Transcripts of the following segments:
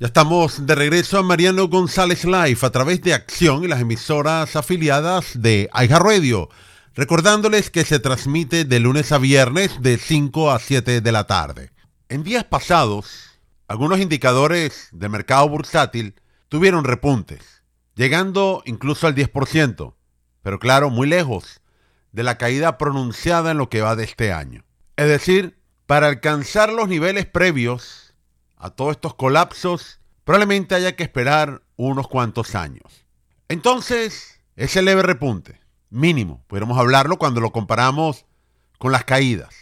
Ya estamos de regreso a Mariano González Live a través de Acción y las emisoras afiliadas de Aiga Radio. Recordándoles que se transmite de lunes a viernes de 5 a 7 de la tarde. En días pasados, algunos indicadores del mercado bursátil tuvieron repuntes, llegando incluso al 10%, pero claro, muy lejos de la caída pronunciada en lo que va de este año. Es decir, para alcanzar los niveles previos a todos estos colapsos, probablemente haya que esperar unos cuantos años. Entonces, ese leve repunte, mínimo, podríamos hablarlo cuando lo comparamos con las caídas.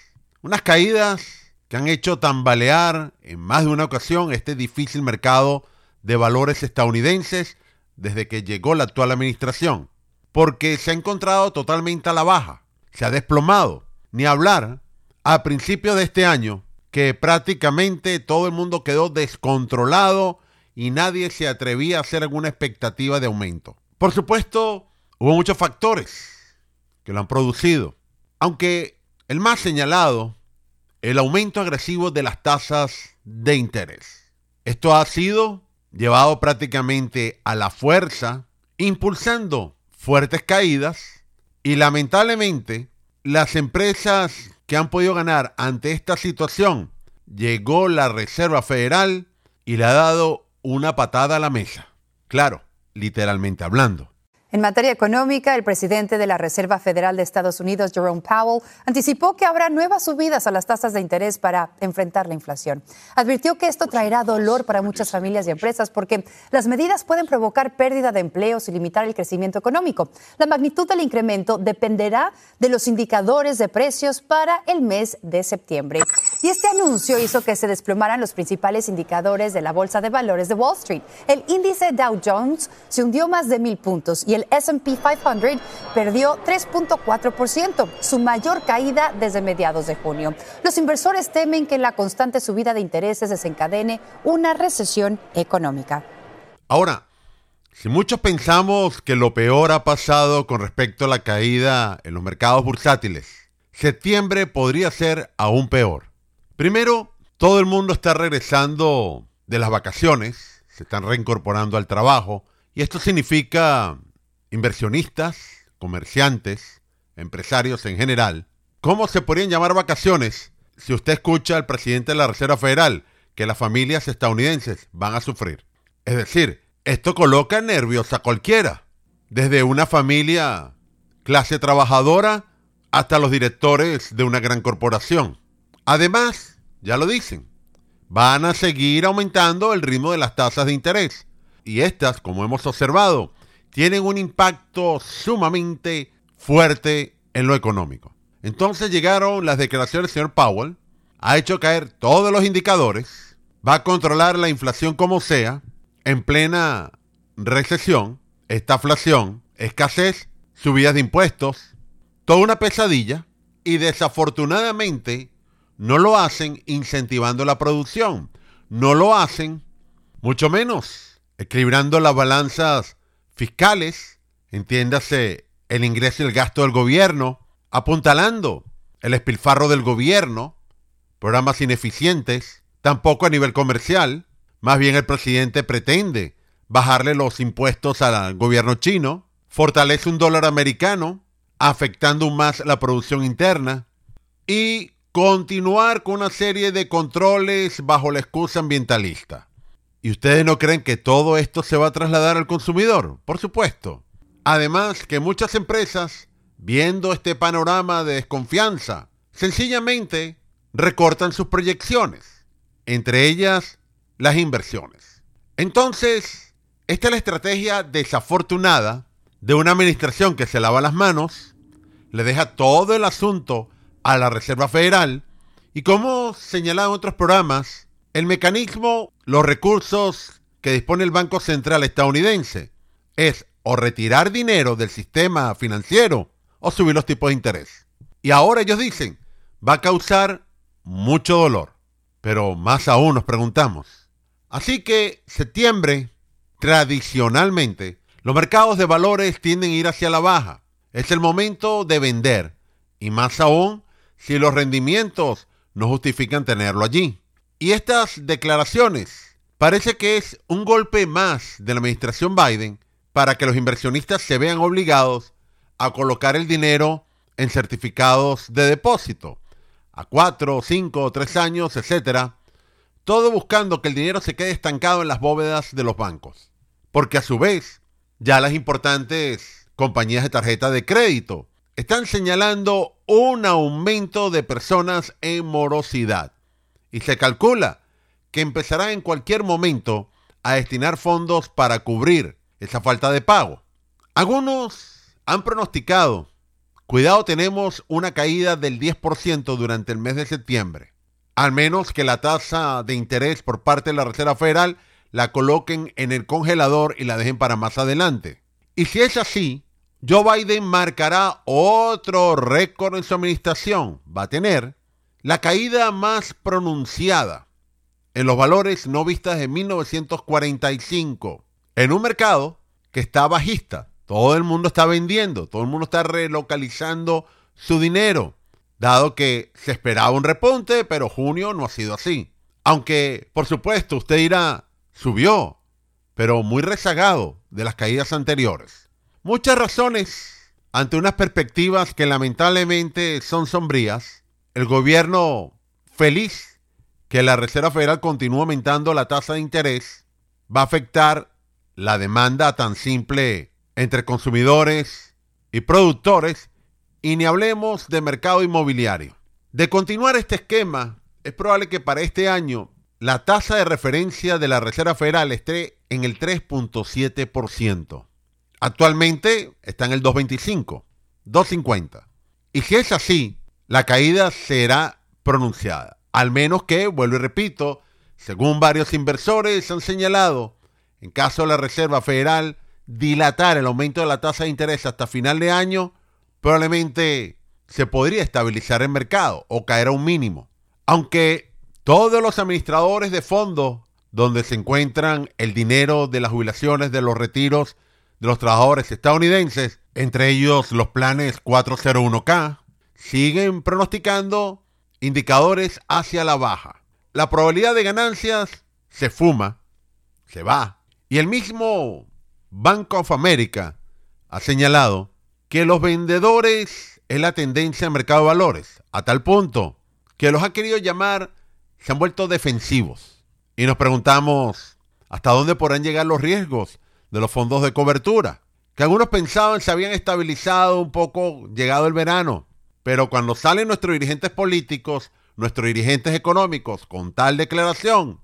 Unas caídas que han hecho tambalear en más de una ocasión este difícil mercado de valores estadounidenses desde que llegó la actual administración, porque se ha encontrado totalmente a la baja, se ha desplomado, ni hablar, a principios de este año que prácticamente todo el mundo quedó descontrolado y nadie se atrevía a hacer alguna expectativa de aumento. Por supuesto, hubo muchos factores que lo han producido, aunque el más señalado, el aumento agresivo de las tasas de interés. Esto ha sido llevado prácticamente a la fuerza, impulsando fuertes caídas y lamentablemente las empresas que han podido ganar ante esta situación, llegó la Reserva Federal y le ha dado una patada a la mesa. Claro, literalmente hablando. En materia económica, el presidente de la Reserva Federal de Estados Unidos, Jerome Powell, anticipó que habrá nuevas subidas a las tasas de interés para enfrentar la inflación. Advirtió que esto traerá dolor para muchas familias y empresas porque las medidas pueden provocar pérdida de empleos y limitar el crecimiento económico. La magnitud del incremento dependerá de los indicadores de precios para el mes de septiembre. Y este anuncio hizo que se desplomaran los principales indicadores de la Bolsa de Valores de Wall Street. El índice Dow Jones se hundió más de mil puntos y el SP 500 perdió 3.4%, su mayor caída desde mediados de junio. Los inversores temen que la constante subida de intereses desencadene una recesión económica. Ahora, si muchos pensamos que lo peor ha pasado con respecto a la caída en los mercados bursátiles, septiembre podría ser aún peor. Primero, todo el mundo está regresando de las vacaciones, se están reincorporando al trabajo, y esto significa inversionistas, comerciantes, empresarios en general, ¿cómo se podrían llamar vacaciones si usted escucha al presidente de la Reserva Federal que las familias estadounidenses van a sufrir? Es decir, esto coloca nervios a cualquiera, desde una familia clase trabajadora hasta los directores de una gran corporación. Además, ya lo dicen, van a seguir aumentando el ritmo de las tasas de interés. Y estas, como hemos observado, tienen un impacto sumamente fuerte en lo económico. Entonces llegaron las declaraciones del señor Powell, ha hecho caer todos los indicadores, va a controlar la inflación como sea, en plena recesión, estaflación, escasez, subidas de impuestos, toda una pesadilla, y desafortunadamente no lo hacen incentivando la producción, no lo hacen, mucho menos, equilibrando las balanzas fiscales, entiéndase el ingreso y el gasto del gobierno, apuntalando el espilfarro del gobierno, programas ineficientes, tampoco a nivel comercial, más bien el presidente pretende bajarle los impuestos al gobierno chino, fortalece un dólar americano, afectando más la producción interna, y continuar con una serie de controles bajo la excusa ambientalista. ¿Y ustedes no creen que todo esto se va a trasladar al consumidor? Por supuesto. Además que muchas empresas, viendo este panorama de desconfianza, sencillamente recortan sus proyecciones, entre ellas las inversiones. Entonces, esta es la estrategia desafortunada de una administración que se lava las manos, le deja todo el asunto a la Reserva Federal y como señalado en otros programas, el mecanismo, los recursos que dispone el Banco Central estadounidense es o retirar dinero del sistema financiero o subir los tipos de interés. Y ahora ellos dicen, va a causar mucho dolor. Pero más aún nos preguntamos. Así que septiembre, tradicionalmente, los mercados de valores tienden a ir hacia la baja. Es el momento de vender. Y más aún si los rendimientos no justifican tenerlo allí. Y estas declaraciones parece que es un golpe más de la administración Biden para que los inversionistas se vean obligados a colocar el dinero en certificados de depósito a cuatro, cinco, tres años, etcétera, todo buscando que el dinero se quede estancado en las bóvedas de los bancos. Porque a su vez, ya las importantes compañías de tarjeta de crédito están señalando un aumento de personas en morosidad. Y se calcula que empezará en cualquier momento a destinar fondos para cubrir esa falta de pago. Algunos han pronosticado, cuidado tenemos una caída del 10% durante el mes de septiembre, al menos que la tasa de interés por parte de la Reserva Federal la coloquen en el congelador y la dejen para más adelante. Y si es así, Joe Biden marcará otro récord en su administración. Va a tener la caída más pronunciada en los valores no vistas de 1945, en un mercado que está bajista. Todo el mundo está vendiendo, todo el mundo está relocalizando su dinero, dado que se esperaba un repunte, pero junio no ha sido así. Aunque, por supuesto, usted dirá, subió, pero muy rezagado de las caídas anteriores. Muchas razones ante unas perspectivas que lamentablemente son sombrías. El gobierno feliz que la Reserva Federal continúe aumentando la tasa de interés va a afectar la demanda tan simple entre consumidores y productores y ni hablemos de mercado inmobiliario. De continuar este esquema, es probable que para este año la tasa de referencia de la Reserva Federal esté en el 3.7%. Actualmente está en el 2.25, 2.50. Y si es así, la caída será pronunciada. Al menos que, vuelvo y repito, según varios inversores han señalado, en caso de la Reserva Federal dilatar el aumento de la tasa de interés hasta final de año, probablemente se podría estabilizar el mercado o caer a un mínimo. Aunque todos los administradores de fondos donde se encuentran el dinero de las jubilaciones, de los retiros de los trabajadores estadounidenses, entre ellos los planes 401k, siguen pronosticando indicadores hacia la baja. La probabilidad de ganancias se fuma, se va. Y el mismo Bank of America ha señalado que los vendedores es la tendencia al mercado de valores, a tal punto que los ha querido llamar, se han vuelto defensivos. Y nos preguntamos, ¿hasta dónde podrán llegar los riesgos de los fondos de cobertura, que algunos pensaban se habían estabilizado un poco llegado el verano, pero cuando salen nuestros dirigentes políticos, nuestros dirigentes económicos con tal declaración,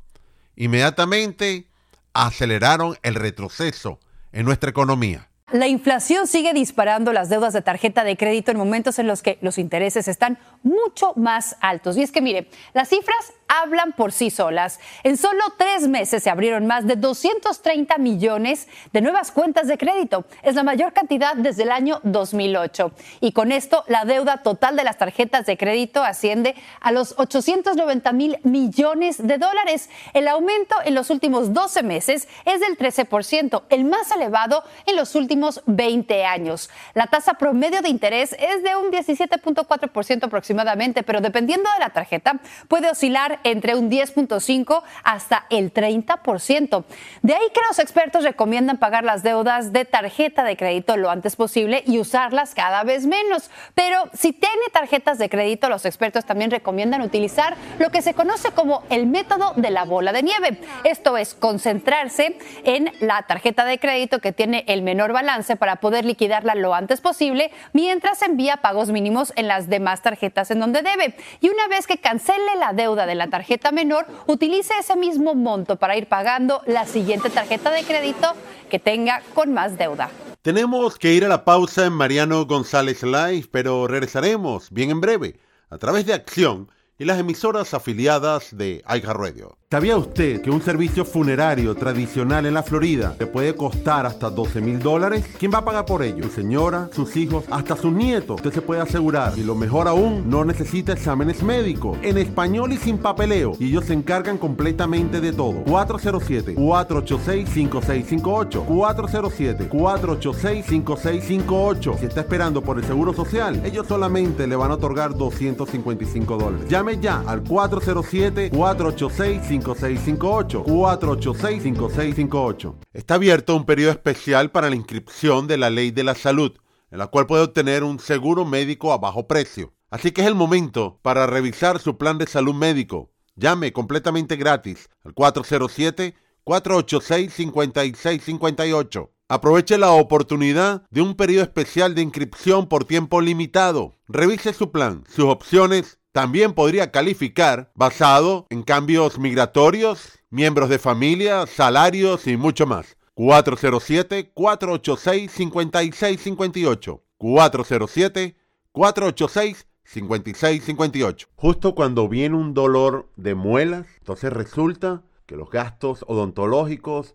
inmediatamente aceleraron el retroceso en nuestra economía. La inflación sigue disparando las deudas de tarjeta de crédito en momentos en los que los intereses están mucho más altos. Y es que, mire, las cifras hablan por sí solas. En solo tres meses se abrieron más de 230 millones de nuevas cuentas de crédito. Es la mayor cantidad desde el año 2008. Y con esto, la deuda total de las tarjetas de crédito asciende a los 890 mil millones de dólares. El aumento en los últimos 12 meses es del 13%, el más elevado en los últimos 20 años. La tasa promedio de interés es de un 17.4% aproximadamente, pero dependiendo de la tarjeta, puede oscilar entre un 10.5 hasta el 30%. De ahí que los expertos recomiendan pagar las deudas de tarjeta de crédito lo antes posible y usarlas cada vez menos. Pero si tiene tarjetas de crédito, los expertos también recomiendan utilizar lo que se conoce como el método de la bola de nieve. Esto es concentrarse en la tarjeta de crédito que tiene el menor balance para poder liquidarla lo antes posible mientras envía pagos mínimos en las demás tarjetas en donde debe. Y una vez que cancele la deuda de la tarjeta menor, utilice ese mismo monto para ir pagando la siguiente tarjeta de crédito que tenga con más deuda. Tenemos que ir a la pausa en Mariano González Live, pero regresaremos bien en breve a través de Acción y las emisoras afiliadas de Radio. ¿Sabía usted que un servicio funerario tradicional en la Florida te puede costar hasta 12 mil dólares? ¿Quién va a pagar por ello? Su señora, sus hijos, hasta sus nietos. Usted se puede asegurar. Y lo mejor aún, no necesita exámenes médicos. En español y sin papeleo. Y ellos se encargan completamente de todo. 407-486-5658. 407-486-5658. Si está esperando por el seguro social, ellos solamente le van a otorgar 255 dólares. Llame ya al 407 486 486-5658. 486-5658. Está abierto un periodo especial para la inscripción de la Ley de la Salud, en la cual puede obtener un seguro médico a bajo precio. Así que es el momento para revisar su plan de salud médico. Llame completamente gratis al 407-486-5658. Aproveche la oportunidad de un periodo especial de inscripción por tiempo limitado. Revise su plan, sus opciones. También podría calificar basado en cambios migratorios, miembros de familia, salarios y mucho más. 407-486-5658. 407-486-5658. Justo cuando viene un dolor de muelas, entonces resulta que los gastos odontológicos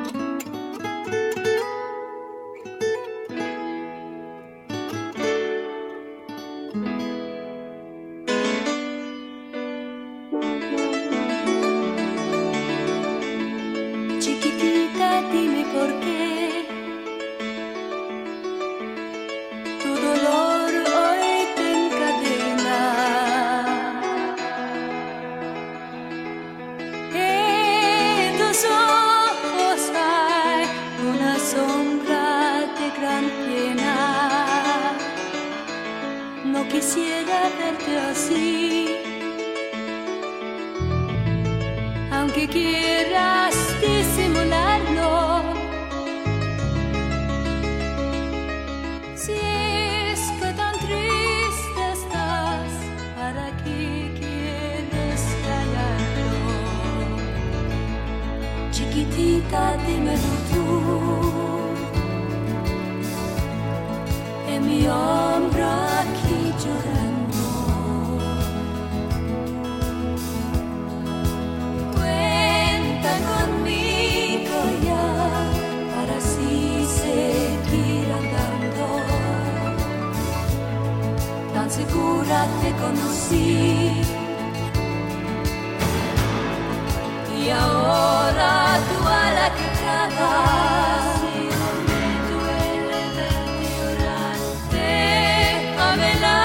Quisiera verte así. aunque quieras disimularlo. Si es que tan triste estás, ¿para qué quieres callarlo? Chiquitita, dímelo tú. En mi verte llorar, déjamela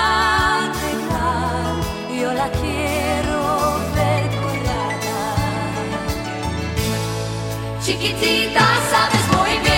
arreglar. Yo la quiero ver curada. Chiquitita, sabes muy bien